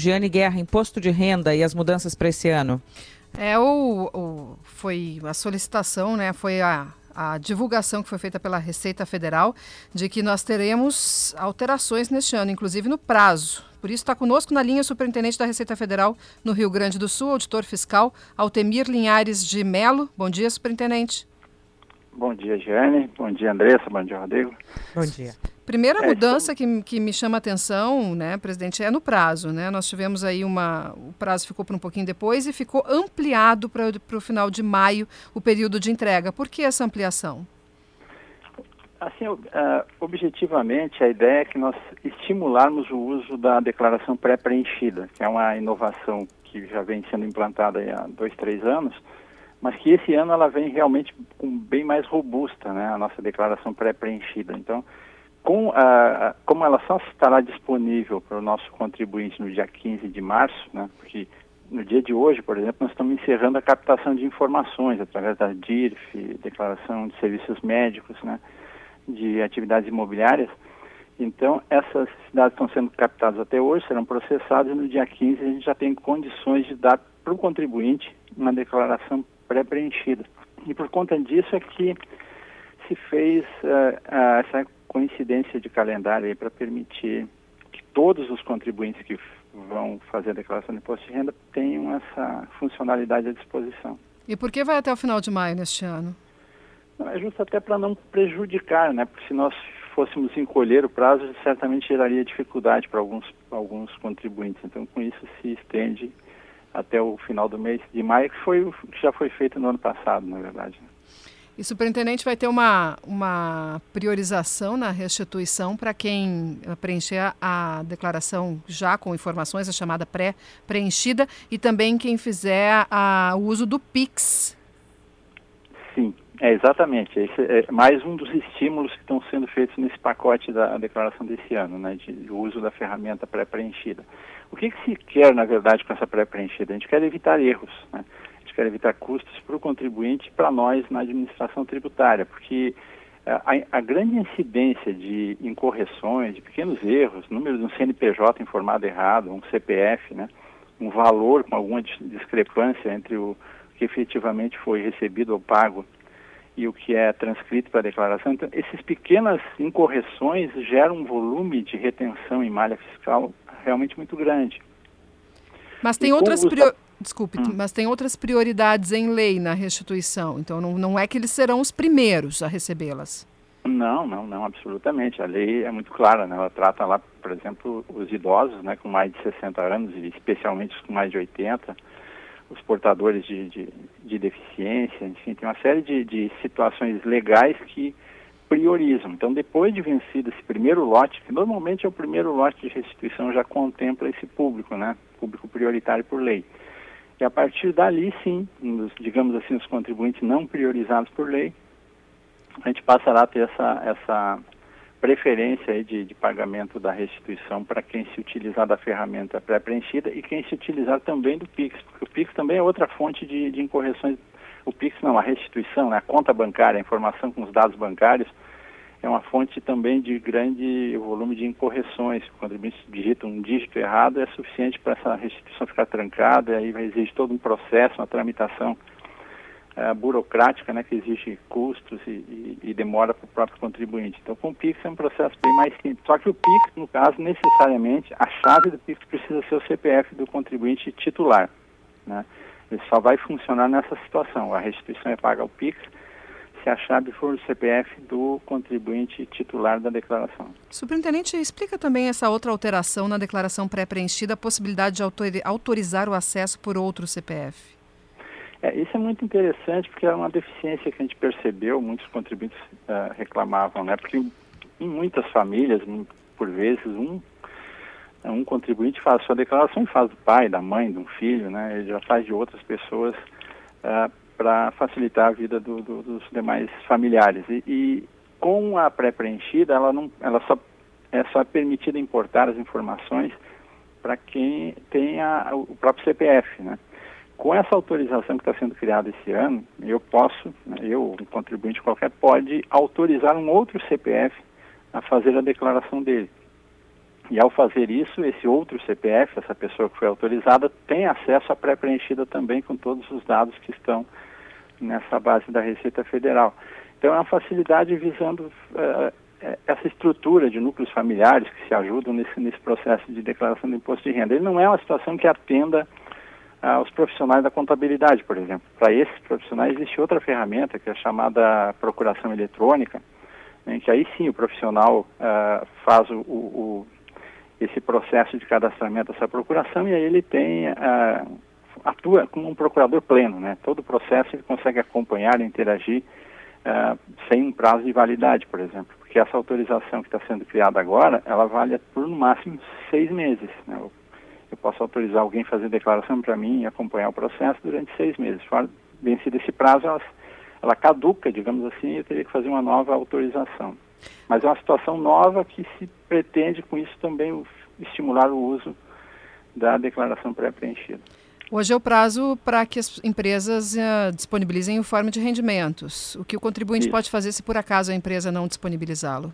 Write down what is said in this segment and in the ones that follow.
Giane Guerra, imposto de renda e as mudanças para esse ano. É, o, o, foi a solicitação, né? Foi a, a divulgação que foi feita pela Receita Federal de que nós teremos alterações neste ano, inclusive no prazo. Por isso está conosco na linha o superintendente da Receita Federal no Rio Grande do Sul, auditor fiscal, Altemir Linhares de Melo. Bom dia, superintendente. Bom dia, Giane. Bom dia, Andressa. Bom dia, Rodrigo. Bom dia. Primeira é, mudança que, que me chama a atenção, né, presidente, é no prazo. Né? Nós tivemos aí uma. O prazo ficou para um pouquinho depois e ficou ampliado para o final de maio o período de entrega. Por que essa ampliação? Assim, uh, objetivamente, a ideia é que nós estimularmos o uso da declaração pré-preenchida, que é uma inovação que já vem sendo implantada há dois, três anos, mas que esse ano ela vem realmente com bem mais robusta, né, a nossa declaração pré-preenchida. Então, com a, como ela só estará disponível para o nosso contribuinte no dia 15 de março, né, porque no dia de hoje, por exemplo, nós estamos encerrando a captação de informações através da DIRF, Declaração de Serviços Médicos, né, de atividades imobiliárias. Então, essas cidades estão sendo captadas até hoje, serão processadas e no dia 15 a gente já tem condições de dar para o contribuinte uma declaração pré-preenchida. E por conta disso é que se fez uh, uh, essa coincidência de calendário para permitir que todos os contribuintes que vão fazer a declaração de imposto de renda tenham essa funcionalidade à disposição. E por que vai até o final de maio neste ano? Não, é justo até para não prejudicar, né? Porque se nós fôssemos encolher o prazo, certamente geraria dificuldade para alguns, alguns contribuintes. Então, com isso se estende até o final do mês de maio, que foi que já foi feito no ano passado, na verdade. E superintendente vai ter uma, uma priorização na restituição para quem preencher a declaração já com informações, a chamada pré-preenchida, e também quem fizer a, o uso do PIX. Sim, é exatamente. Esse é mais um dos estímulos que estão sendo feitos nesse pacote da declaração desse ano, né, de uso da ferramenta pré-preenchida. O que, que se quer, na verdade, com essa pré-preenchida? A gente quer evitar erros. Né? Quer evitar custos para o contribuinte e para nós na administração tributária, porque eh, a, a, grande incidência de incorreções, de pequenos erros, número de um CNPJ informado errado, um CPF, né, um valor com alguma discrepância entre o que efetivamente foi recebido ou pago e o que é transcrito para a declaração. Então, essas pequenas incorreções geram um volume de retenção em malha fiscal realmente muito grande. Mas tem outras prioridades Desculpe, hum. mas tem outras prioridades em lei na restituição. Então, não, não é que eles serão os primeiros a recebê-las. Não, não, não, absolutamente. A lei é muito clara, né? Ela trata lá, por exemplo, os idosos, né, com mais de 60 anos, e especialmente os com mais de 80, os portadores de, de, de deficiência, enfim, tem uma série de, de situações legais que priorizam. Então, depois de vencido esse primeiro lote, que normalmente é o primeiro lote de restituição, já contempla esse público, né? Público prioritário por lei. E a partir dali, sim, digamos assim, os contribuintes não priorizados por lei, a gente passará a ter essa, essa preferência de, de pagamento da restituição para quem se utilizar da ferramenta pré-preenchida e quem se utilizar também do PIX, porque o PIX também é outra fonte de, de incorreções. O PIX não, a restituição, né, a conta bancária, a informação com os dados bancários, é uma fonte também de grande volume de incorreções. Quando o contribuinte digita um dígito errado, é suficiente para essa restituição ficar trancada, e aí exigir todo um processo, uma tramitação é, burocrática, né, que exige custos e, e, e demora para o próprio contribuinte. Então, com o PIX é um processo bem mais simples. Só que o PIX, no caso, necessariamente, a chave do PIX precisa ser o CPF do contribuinte titular. Né? Ele só vai funcionar nessa situação. A restituição é paga ao PIX, se a chave for o CPF do contribuinte titular da declaração. Superintendente, explica também essa outra alteração na declaração pré-preenchida, a possibilidade de autorizar o acesso por outro CPF. É, isso é muito interessante porque é uma deficiência que a gente percebeu, muitos contribuintes uh, reclamavam, né? Porque em muitas famílias, por vezes, um, um contribuinte faz sua declaração e faz do pai, da mãe, de um filho, né? Ele já faz de outras pessoas uh, para facilitar a vida do, do, dos demais familiares. E, e com a pré-preenchida, ela, não, ela só, é só permitida importar as informações para quem tem o próprio CPF, né? Com essa autorização que está sendo criada esse ano, eu posso, né, eu, um contribuinte qualquer, pode autorizar um outro CPF a fazer a declaração dele. E ao fazer isso, esse outro CPF, essa pessoa que foi autorizada, tem acesso à pré-preenchida também com todos os dados que estão nessa base da Receita Federal. Então é uma facilidade visando uh, essa estrutura de núcleos familiares que se ajudam nesse, nesse processo de declaração do imposto de renda. Ele não é uma situação que atenda aos profissionais da contabilidade, por exemplo. Para esses profissionais existe outra ferramenta que é chamada procuração eletrônica, né, que aí sim o profissional uh, faz o, o, esse processo de cadastramento dessa procuração e aí ele tem uh, atua como um procurador pleno, né? Todo o processo ele consegue acompanhar, interagir uh, sem um prazo de validade, por exemplo, porque essa autorização que está sendo criada agora, ela vale por no máximo seis meses. Né? Eu, eu posso autorizar alguém a fazer declaração para mim e acompanhar o processo durante seis meses. Fora vencido esse prazo, ela, ela caduca, digamos assim, e eu teria que fazer uma nova autorização. Mas é uma situação nova que se pretende com isso também estimular o uso da declaração pré-preenchida. Hoje é o prazo para que as empresas uh, disponibilizem o forma de rendimentos. O que o contribuinte Isso. pode fazer se por acaso a empresa não disponibilizá-lo?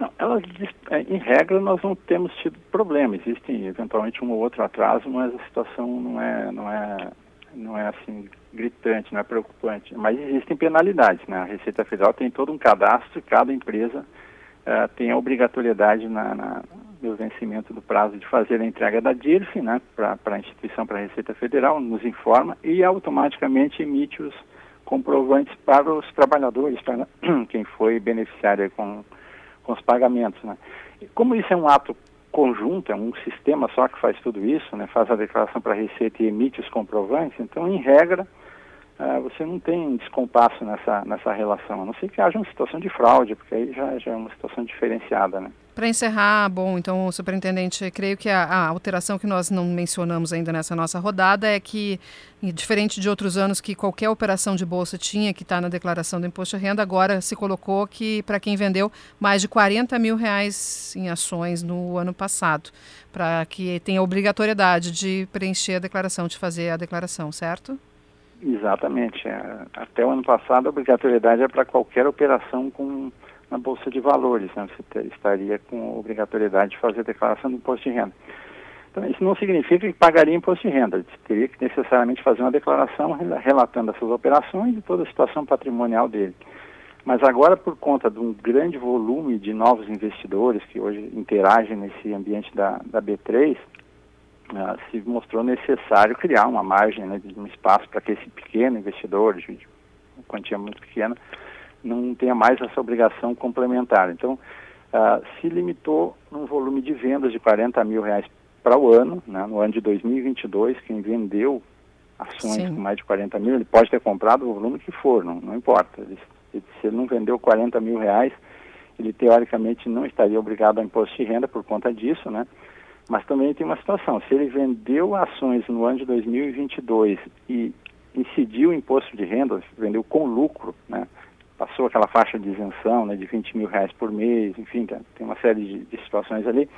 Não, elas, é, em regra, nós não temos tido problema. Existem eventualmente um ou outro atraso, mas a situação não é, não é, não é assim gritante, não é preocupante. Mas existem penalidades. Né? A Receita Federal tem todo um cadastro e cada empresa uh, tem a obrigatoriedade na, na do vencimento do prazo de fazer a entrega da DIRF né, para a instituição, para a Receita Federal, nos informa e automaticamente emite os comprovantes para os trabalhadores, para quem foi beneficiário com, com os pagamentos. Né. E como isso é um ato conjunto, é um sistema só que faz tudo isso, né, faz a declaração para a Receita e emite os comprovantes, então, em regra, uh, você não tem descompasso nessa, nessa relação, a não ser que haja uma situação de fraude, porque aí já, já é uma situação diferenciada. Né. Para encerrar, bom, então, superintendente, creio que a, a, alteração que nós não mencionamos ainda nessa nossa rodada é que, diferente de outros anos que qualquer operação de bolsa tinha que estar tá na declaração do imposto de renda, agora se colocou que para quem vendeu mais de 40 mil reais em ações no ano passado, para que tenha obrigatoriedade de preencher a declaração, de fazer a declaração, certo? Exatamente. É, até o ano passado, a obrigatoriedade é para qualquer operação com na Bolsa de Valores, né? você ter, estaria com obrigatoriedade de fazer declaração do imposto de renda. Então, isso não significa que pagaria imposto de renda, você teria que necessariamente fazer uma declaração relatando essas operações e toda a situação patrimonial dele. Mas agora, por conta de um grande volume de novos investidores que hoje interagem nesse ambiente da, da B3, uh, ah, se mostrou necessário criar uma margem, né, de um espaço para que esse pequeno investidor, de quantia muito pequena, não tenha mais essa obrigação complementar. Então, uh, se limitou num volume de vendas de 40 mil reais para o ano, né, no ano de 2022, quem vendeu ações Sim. com mais de 40 mil, ele pode ter comprado o volume que for, não, não importa. Ele, se ele não vendeu 40 mil reais, ele teoricamente não estaria obrigado a imposto de renda por conta disso, né? Mas também tem uma situação, se ele vendeu ações no ano de 2022 e incidiu o imposto de renda, vendeu com lucro, né? passou aquela faixa de isenção né, de 20 mil reais por mês, enfim, tem uma série de, de situações ali.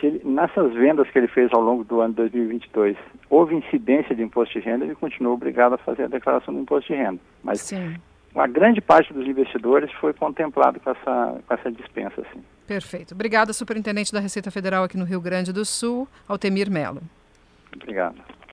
Se ele, nessas vendas que ele fez ao longo do ano de 2022, houve incidência de imposto de renda, ele continuou obrigado a fazer a declaração do imposto de renda. Mas Sim. A grande parte dos investidores foi contemplado com essa, com essa dispensa. Assim. Perfeito. Obrigada, superintendente da Receita Federal aqui no Rio Grande do Sul, Altemir Melo. Obrigado.